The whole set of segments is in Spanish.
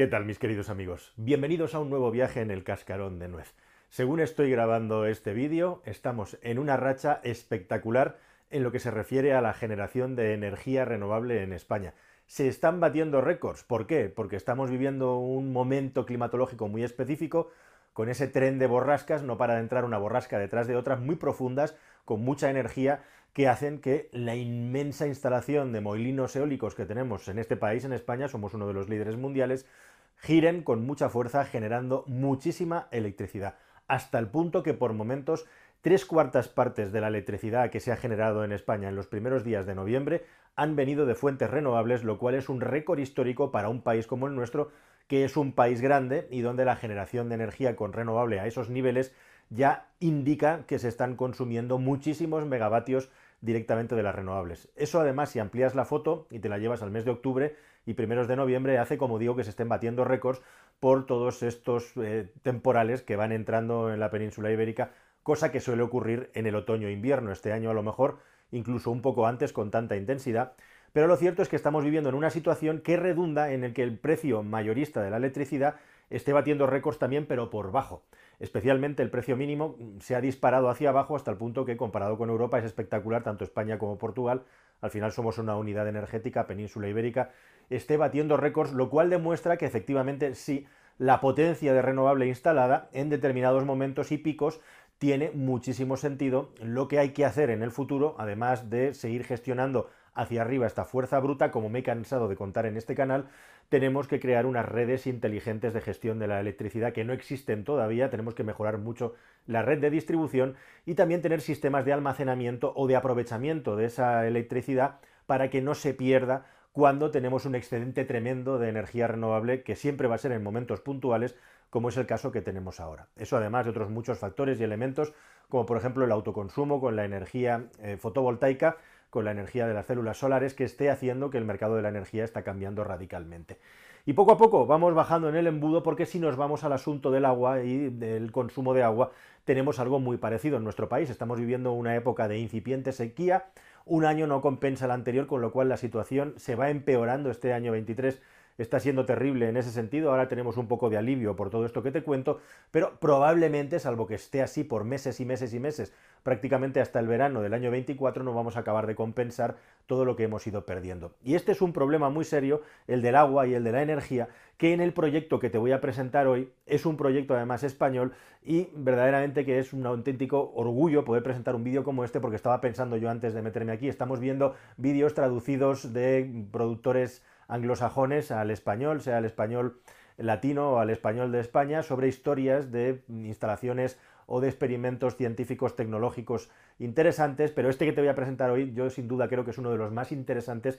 ¿Qué tal mis queridos amigos? Bienvenidos a un nuevo viaje en el cascarón de nuez. Según estoy grabando este vídeo, estamos en una racha espectacular en lo que se refiere a la generación de energía renovable en España. Se están batiendo récords. ¿Por qué? Porque estamos viviendo un momento climatológico muy específico, con ese tren de borrascas, no para de entrar una borrasca detrás de otras muy profundas, con mucha energía, que hacen que la inmensa instalación de molinos eólicos que tenemos en este país, en España, somos uno de los líderes mundiales, giren con mucha fuerza generando muchísima electricidad, hasta el punto que por momentos tres cuartas partes de la electricidad que se ha generado en España en los primeros días de noviembre han venido de fuentes renovables, lo cual es un récord histórico para un país como el nuestro, que es un país grande y donde la generación de energía con renovable a esos niveles ya indica que se están consumiendo muchísimos megavatios directamente de las renovables. Eso además, si amplías la foto y te la llevas al mes de octubre y primeros de noviembre, hace, como digo, que se estén batiendo récords por todos estos eh, temporales que van entrando en la península ibérica, cosa que suele ocurrir en el otoño-invierno. Este año a lo mejor incluso un poco antes con tanta intensidad. Pero lo cierto es que estamos viviendo en una situación que redunda en el que el precio mayorista de la electricidad esté batiendo récords también, pero por bajo. Especialmente el precio mínimo se ha disparado hacia abajo hasta el punto que comparado con Europa es espectacular, tanto España como Portugal, al final somos una unidad energética, península ibérica, esté batiendo récords, lo cual demuestra que efectivamente sí, la potencia de renovable instalada en determinados momentos y picos tiene muchísimo sentido. Lo que hay que hacer en el futuro, además de seguir gestionando hacia arriba esta fuerza bruta, como me he cansado de contar en este canal, tenemos que crear unas redes inteligentes de gestión de la electricidad que no existen todavía, tenemos que mejorar mucho la red de distribución y también tener sistemas de almacenamiento o de aprovechamiento de esa electricidad para que no se pierda cuando tenemos un excedente tremendo de energía renovable que siempre va a ser en momentos puntuales como es el caso que tenemos ahora. Eso además de otros muchos factores y elementos como por ejemplo el autoconsumo con la energía eh, fotovoltaica con la energía de las células solares que esté haciendo que el mercado de la energía está cambiando radicalmente. Y poco a poco vamos bajando en el embudo porque si nos vamos al asunto del agua y del consumo de agua, tenemos algo muy parecido en nuestro país. Estamos viviendo una época de incipiente sequía, un año no compensa el anterior, con lo cual la situación se va empeorando este año 23 está siendo terrible en ese sentido. Ahora tenemos un poco de alivio por todo esto que te cuento, pero probablemente, salvo que esté así por meses y meses y meses, prácticamente hasta el verano del año 24, no vamos a acabar de compensar todo lo que hemos ido perdiendo. Y este es un problema muy serio, el del agua y el de la energía, que en el proyecto que te voy a presentar hoy es un proyecto además español y verdaderamente que es un auténtico orgullo poder presentar un vídeo como este porque estaba pensando yo antes de meterme aquí, estamos viendo vídeos traducidos de productores anglosajones al español, sea el español latino o al español de España, sobre historias de instalaciones o de experimentos científicos tecnológicos interesantes, pero este que te voy a presentar hoy yo sin duda creo que es uno de los más interesantes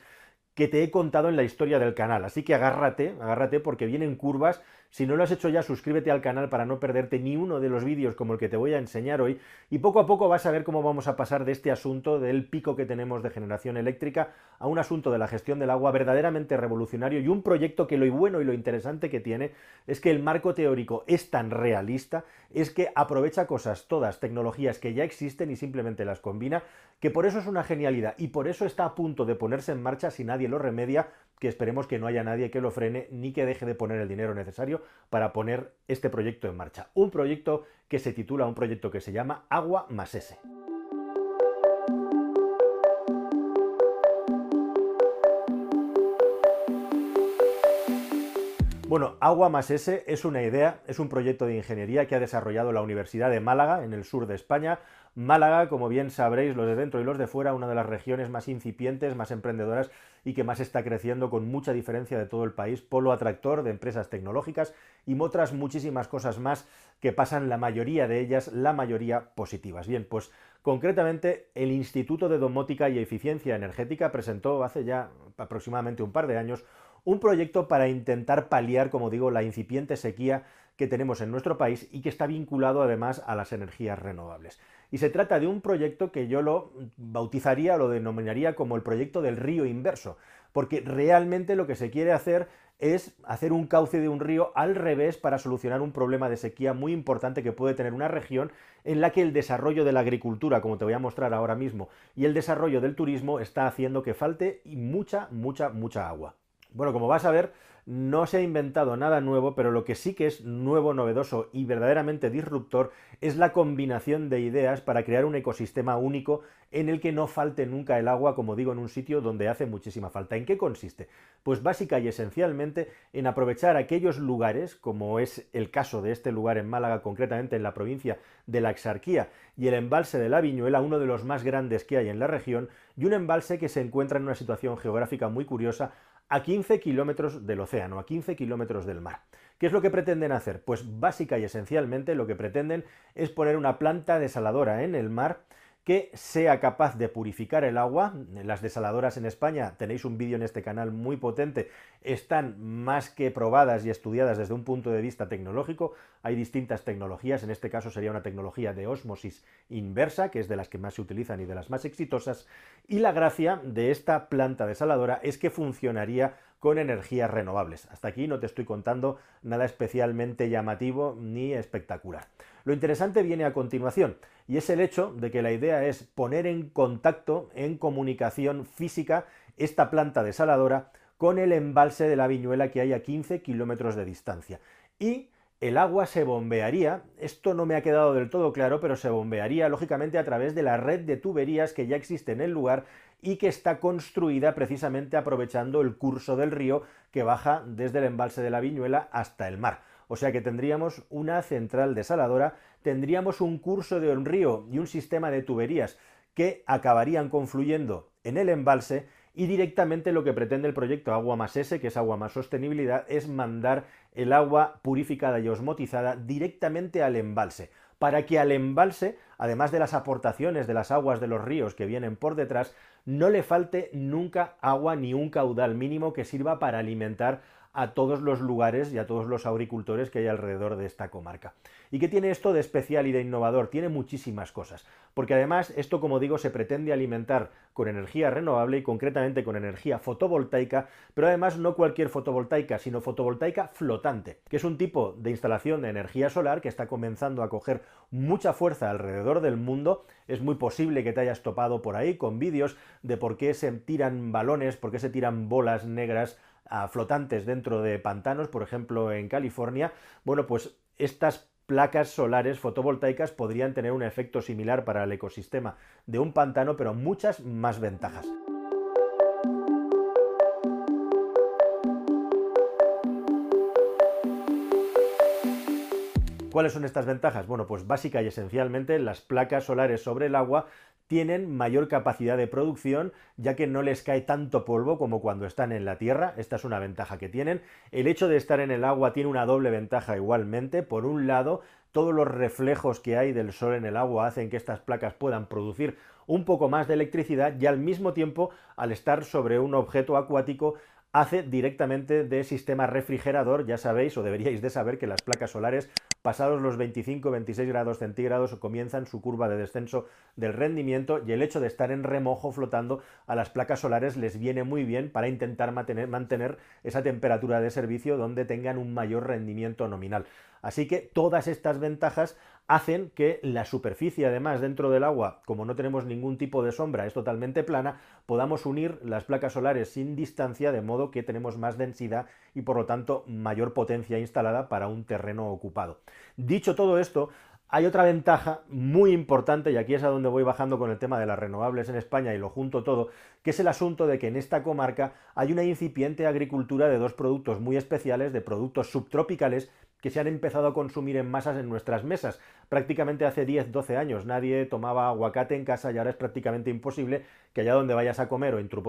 que te he contado en la historia del canal. Así que agárrate, agárrate porque vienen curvas. Si no lo has hecho ya, suscríbete al canal para no perderte ni uno de los vídeos como el que te voy a enseñar hoy. Y poco a poco vas a ver cómo vamos a pasar de este asunto del pico que tenemos de generación eléctrica a un asunto de la gestión del agua verdaderamente revolucionario y un proyecto que lo bueno y lo interesante que tiene es que el marco teórico es tan realista, es que aprovecha cosas, todas tecnologías que ya existen y simplemente las combina, que por eso es una genialidad y por eso está a punto de ponerse en marcha si nadie lo remedia, que esperemos que no haya nadie que lo frene ni que deje de poner el dinero necesario para poner este proyecto en marcha. Un proyecto que se titula, un proyecto que se llama Agua más S. Bueno, Agua más S es una idea, es un proyecto de ingeniería que ha desarrollado la Universidad de Málaga, en el sur de España. Málaga, como bien sabréis, los de dentro y los de fuera, una de las regiones más incipientes, más emprendedoras y que más está creciendo con mucha diferencia de todo el país, polo atractor de empresas tecnológicas y otras muchísimas cosas más que pasan la mayoría de ellas, la mayoría positivas. Bien, pues concretamente el Instituto de Domótica y Eficiencia Energética presentó hace ya aproximadamente un par de años un proyecto para intentar paliar, como digo, la incipiente sequía que tenemos en nuestro país y que está vinculado además a las energías renovables. Y se trata de un proyecto que yo lo bautizaría, lo denominaría como el proyecto del río inverso, porque realmente lo que se quiere hacer es hacer un cauce de un río al revés para solucionar un problema de sequía muy importante que puede tener una región en la que el desarrollo de la agricultura, como te voy a mostrar ahora mismo, y el desarrollo del turismo está haciendo que falte mucha, mucha, mucha agua. Bueno, como vas a ver, no se ha inventado nada nuevo, pero lo que sí que es nuevo, novedoso y verdaderamente disruptor es la combinación de ideas para crear un ecosistema único en el que no falte nunca el agua, como digo, en un sitio donde hace muchísima falta. ¿En qué consiste? Pues básica y esencialmente en aprovechar aquellos lugares, como es el caso de este lugar en Málaga, concretamente en la provincia de la Exarquía, y el embalse de la Viñuela, uno de los más grandes que hay en la región, y un embalse que se encuentra en una situación geográfica muy curiosa a 15 kilómetros del océano, a 15 kilómetros del mar. ¿Qué es lo que pretenden hacer? Pues básica y esencialmente lo que pretenden es poner una planta desaladora en el mar que sea capaz de purificar el agua. Las desaladoras en España, tenéis un vídeo en este canal muy potente, están más que probadas y estudiadas desde un punto de vista tecnológico. Hay distintas tecnologías, en este caso sería una tecnología de osmosis inversa, que es de las que más se utilizan y de las más exitosas. Y la gracia de esta planta desaladora es que funcionaría con energías renovables. Hasta aquí no te estoy contando nada especialmente llamativo ni espectacular. Lo interesante viene a continuación, y es el hecho de que la idea es poner en contacto, en comunicación física, esta planta desaladora con el embalse de la Viñuela que hay a 15 kilómetros de distancia. Y el agua se bombearía, esto no me ha quedado del todo claro, pero se bombearía lógicamente a través de la red de tuberías que ya existe en el lugar y que está construida precisamente aprovechando el curso del río que baja desde el embalse de la Viñuela hasta el mar. O sea que tendríamos una central desaladora, tendríamos un curso de un río y un sistema de tuberías que acabarían confluyendo en el embalse y directamente lo que pretende el proyecto Agua más S, que es Agua más Sostenibilidad, es mandar el agua purificada y osmotizada directamente al embalse, para que al embalse, además de las aportaciones de las aguas de los ríos que vienen por detrás, no le falte nunca agua ni un caudal mínimo que sirva para alimentar a todos los lugares y a todos los agricultores que hay alrededor de esta comarca. ¿Y qué tiene esto de especial y de innovador? Tiene muchísimas cosas, porque además esto, como digo, se pretende alimentar con energía renovable y concretamente con energía fotovoltaica, pero además no cualquier fotovoltaica, sino fotovoltaica flotante, que es un tipo de instalación de energía solar que está comenzando a coger mucha fuerza alrededor del mundo. Es muy posible que te hayas topado por ahí con vídeos de por qué se tiran balones, por qué se tiran bolas negras flotantes dentro de pantanos, por ejemplo en California, bueno, pues estas placas solares fotovoltaicas podrían tener un efecto similar para el ecosistema de un pantano, pero muchas más ventajas. ¿Cuáles son estas ventajas? Bueno, pues básica y esencialmente las placas solares sobre el agua tienen mayor capacidad de producción, ya que no les cae tanto polvo como cuando están en la tierra. Esta es una ventaja que tienen. El hecho de estar en el agua tiene una doble ventaja igualmente. Por un lado, todos los reflejos que hay del sol en el agua hacen que estas placas puedan producir un poco más de electricidad y al mismo tiempo, al estar sobre un objeto acuático, hace directamente de sistema refrigerador. Ya sabéis o deberíais de saber que las placas solares pasados los 25-26 grados centígrados comienzan su curva de descenso del rendimiento y el hecho de estar en remojo flotando a las placas solares les viene muy bien para intentar mantener, mantener esa temperatura de servicio donde tengan un mayor rendimiento nominal. Así que todas estas ventajas hacen que la superficie, además, dentro del agua, como no tenemos ningún tipo de sombra, es totalmente plana, podamos unir las placas solares sin distancia, de modo que tenemos más densidad y, por lo tanto, mayor potencia instalada para un terreno ocupado. Dicho todo esto, hay otra ventaja muy importante, y aquí es a donde voy bajando con el tema de las renovables en España y lo junto todo, que es el asunto de que en esta comarca hay una incipiente agricultura de dos productos muy especiales, de productos subtropicales que se han empezado a consumir en masas en nuestras mesas. Prácticamente hace 10, 12 años nadie tomaba aguacate en casa y ahora es prácticamente imposible que allá donde vayas a comer o en, tu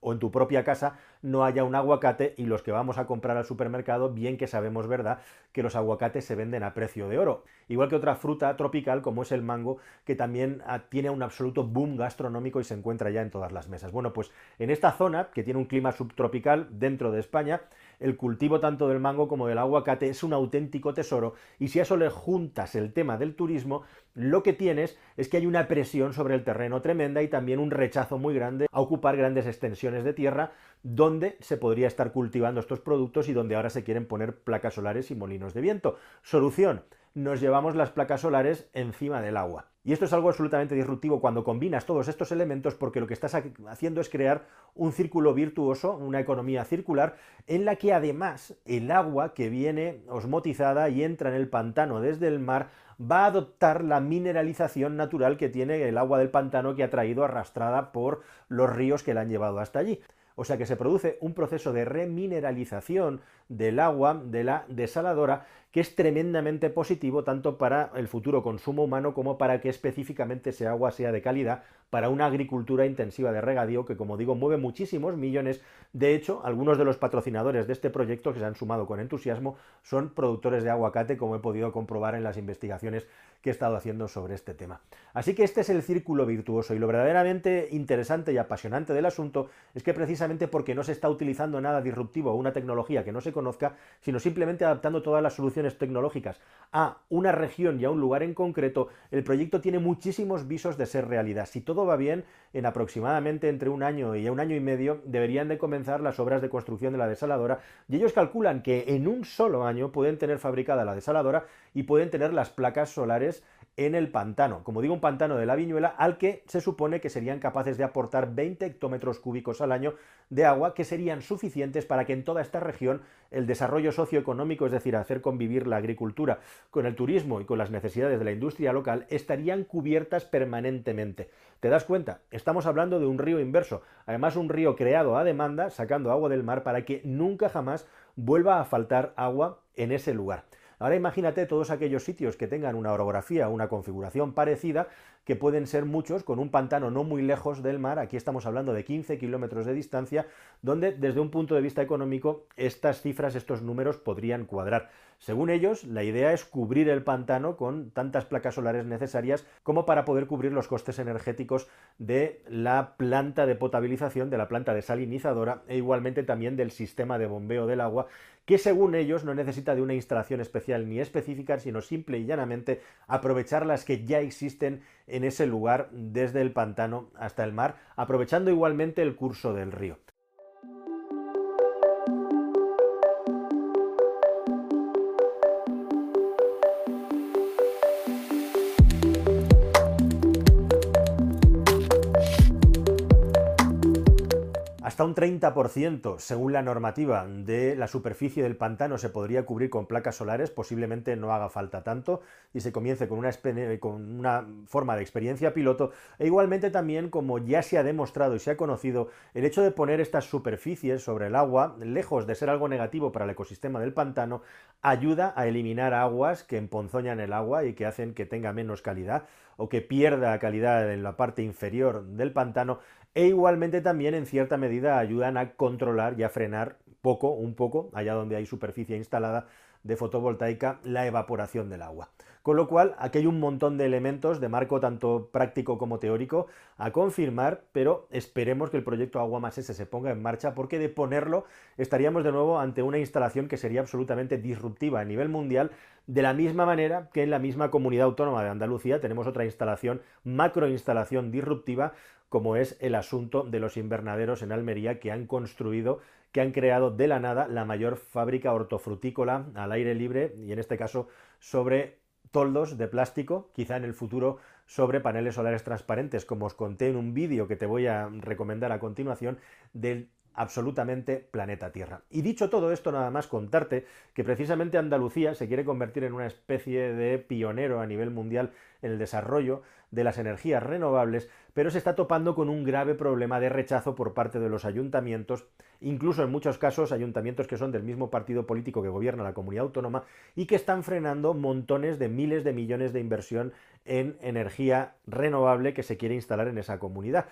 o en tu propia casa no haya un aguacate y los que vamos a comprar al supermercado, bien que sabemos, ¿verdad?, que los aguacates se venden a precio de oro. Igual que otra fruta tropical como es el mango, que también ah, tiene un absoluto boom gastronómico y se encuentra ya en todas las mesas. Bueno, pues en esta zona, que tiene un clima subtropical dentro de España, el cultivo tanto del mango como del aguacate es un auténtico tesoro y si a eso le juntas el tema del turismo, lo que tienes es que hay una presión sobre el terreno tremenda y también un rechazo muy grande a ocupar grandes extensiones de tierra donde se podría estar cultivando estos productos y donde ahora se quieren poner placas solares y molinos de viento. Solución, nos llevamos las placas solares encima del agua. Y esto es algo absolutamente disruptivo cuando combinas todos estos elementos porque lo que estás haciendo es crear un círculo virtuoso, una economía circular, en la que además el agua que viene osmotizada y entra en el pantano desde el mar va a adoptar la mineralización natural que tiene el agua del pantano que ha traído arrastrada por los ríos que la han llevado hasta allí. O sea que se produce un proceso de remineralización del agua de la desaladora que es tremendamente positivo tanto para el futuro consumo humano como para que específicamente ese agua sea de calidad para una agricultura intensiva de regadío que, como digo, mueve muchísimos millones. De hecho, algunos de los patrocinadores de este proyecto que se han sumado con entusiasmo son productores de aguacate, como he podido comprobar en las investigaciones que he estado haciendo sobre este tema. Así que este es el círculo virtuoso y lo verdaderamente interesante y apasionante del asunto es que precisamente porque no se está utilizando nada disruptivo o una tecnología que no se conozca, sino simplemente adaptando todas las soluciones tecnológicas a una región y a un lugar en concreto, el proyecto tiene muchísimos visos de ser realidad. Si todo va bien, en aproximadamente entre un año y un año y medio deberían de comenzar las obras de construcción de la desaladora y ellos calculan que en un solo año pueden tener fabricada la desaladora y pueden tener las placas solares en el pantano, como digo, un pantano de la Viñuela al que se supone que serían capaces de aportar 20 hectómetros cúbicos al año de agua que serían suficientes para que en toda esta región el desarrollo socioeconómico, es decir, hacer convivir la agricultura con el turismo y con las necesidades de la industria local, estarían cubiertas permanentemente. ¿Te das cuenta? Estamos hablando de un río inverso, además un río creado a demanda, sacando agua del mar para que nunca jamás vuelva a faltar agua en ese lugar. Ahora imagínate todos aquellos sitios que tengan una orografía, una configuración parecida, que pueden ser muchos, con un pantano no muy lejos del mar, aquí estamos hablando de 15 kilómetros de distancia, donde desde un punto de vista económico estas cifras, estos números podrían cuadrar. Según ellos, la idea es cubrir el pantano con tantas placas solares necesarias como para poder cubrir los costes energéticos de la planta de potabilización, de la planta desalinizadora e igualmente también del sistema de bombeo del agua, que según ellos no necesita de una instalación especial ni específica, sino simple y llanamente aprovechar las que ya existen en ese lugar desde el pantano hasta el mar, aprovechando igualmente el curso del río. Hasta un 30%, según la normativa, de la superficie del pantano se podría cubrir con placas solares, posiblemente no haga falta tanto y se comience con una, con una forma de experiencia piloto. E igualmente también, como ya se ha demostrado y se ha conocido, el hecho de poner estas superficies sobre el agua, lejos de ser algo negativo para el ecosistema del pantano, ayuda a eliminar aguas que emponzoñan el agua y que hacen que tenga menos calidad o que pierda calidad en la parte inferior del pantano e igualmente también en cierta medida ayudan a controlar y a frenar poco, un poco, allá donde hay superficie instalada de fotovoltaica, la evaporación del agua. Con lo cual, aquí hay un montón de elementos de marco tanto práctico como teórico a confirmar, pero esperemos que el proyecto Agua Más S se ponga en marcha porque de ponerlo estaríamos de nuevo ante una instalación que sería absolutamente disruptiva a nivel mundial, de la misma manera que en la misma comunidad autónoma de Andalucía tenemos otra instalación, macroinstalación disruptiva, como es el asunto de los invernaderos en Almería que han construido, que han creado de la nada la mayor fábrica hortofrutícola al aire libre y en este caso sobre toldos de plástico, quizá en el futuro sobre paneles solares transparentes, como os conté en un vídeo que te voy a recomendar a continuación del absolutamente planeta Tierra. Y dicho todo esto, nada más contarte que precisamente Andalucía se quiere convertir en una especie de pionero a nivel mundial en el desarrollo de las energías renovables, pero se está topando con un grave problema de rechazo por parte de los ayuntamientos, incluso en muchos casos ayuntamientos que son del mismo partido político que gobierna la comunidad autónoma y que están frenando montones de miles de millones de inversión en energía renovable que se quiere instalar en esa comunidad.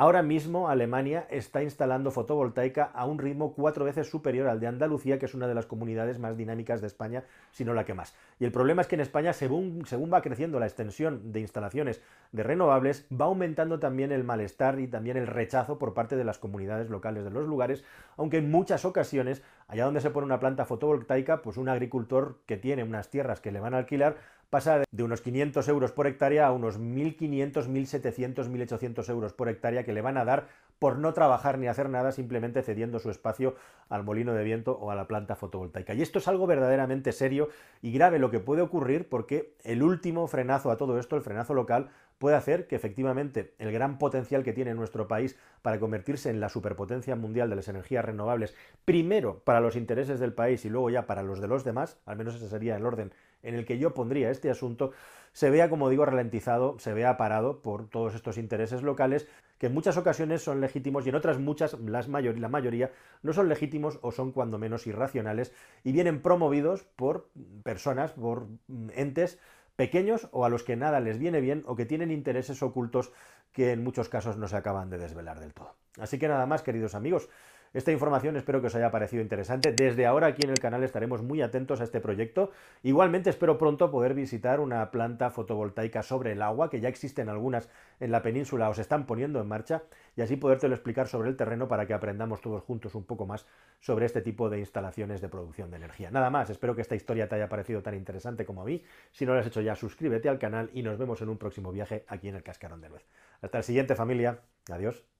Ahora mismo Alemania está instalando fotovoltaica a un ritmo cuatro veces superior al de Andalucía, que es una de las comunidades más dinámicas de España, si no la que más. Y el problema es que en España, según, según va creciendo la extensión de instalaciones de renovables, va aumentando también el malestar y también el rechazo por parte de las comunidades locales de los lugares, aunque en muchas ocasiones Allá donde se pone una planta fotovoltaica, pues un agricultor que tiene unas tierras que le van a alquilar pasa de unos 500 euros por hectárea a unos 1.500, 1.700, 1.800 euros por hectárea que le van a dar por no trabajar ni hacer nada, simplemente cediendo su espacio al molino de viento o a la planta fotovoltaica. Y esto es algo verdaderamente serio y grave lo que puede ocurrir porque el último frenazo a todo esto, el frenazo local, puede hacer que efectivamente el gran potencial que tiene nuestro país para convertirse en la superpotencia mundial de las energías renovables, primero para los intereses del país y luego ya para los de los demás, al menos ese sería el orden en el que yo pondría este asunto, se vea, como digo, ralentizado, se vea parado por todos estos intereses locales que en muchas ocasiones son legítimos y en otras muchas, las la mayoría, no son legítimos o son cuando menos irracionales y vienen promovidos por personas, por entes pequeños o a los que nada les viene bien o que tienen intereses ocultos que en muchos casos no se acaban de desvelar del todo. Así que nada más, queridos amigos, esta información espero que os haya parecido interesante. Desde ahora aquí en el canal estaremos muy atentos a este proyecto. Igualmente espero pronto poder visitar una planta fotovoltaica sobre el agua, que ya existen algunas en la península o se están poniendo en marcha, y así podértelo explicar sobre el terreno para que aprendamos todos juntos un poco más sobre este tipo de instalaciones de producción de energía. Nada más, espero que esta historia te haya parecido tan interesante como a mí. Si no lo has hecho ya, suscríbete al canal y nos vemos en un próximo viaje aquí en el Cascarón de Nuez. Hasta el siguiente familia. Adiós.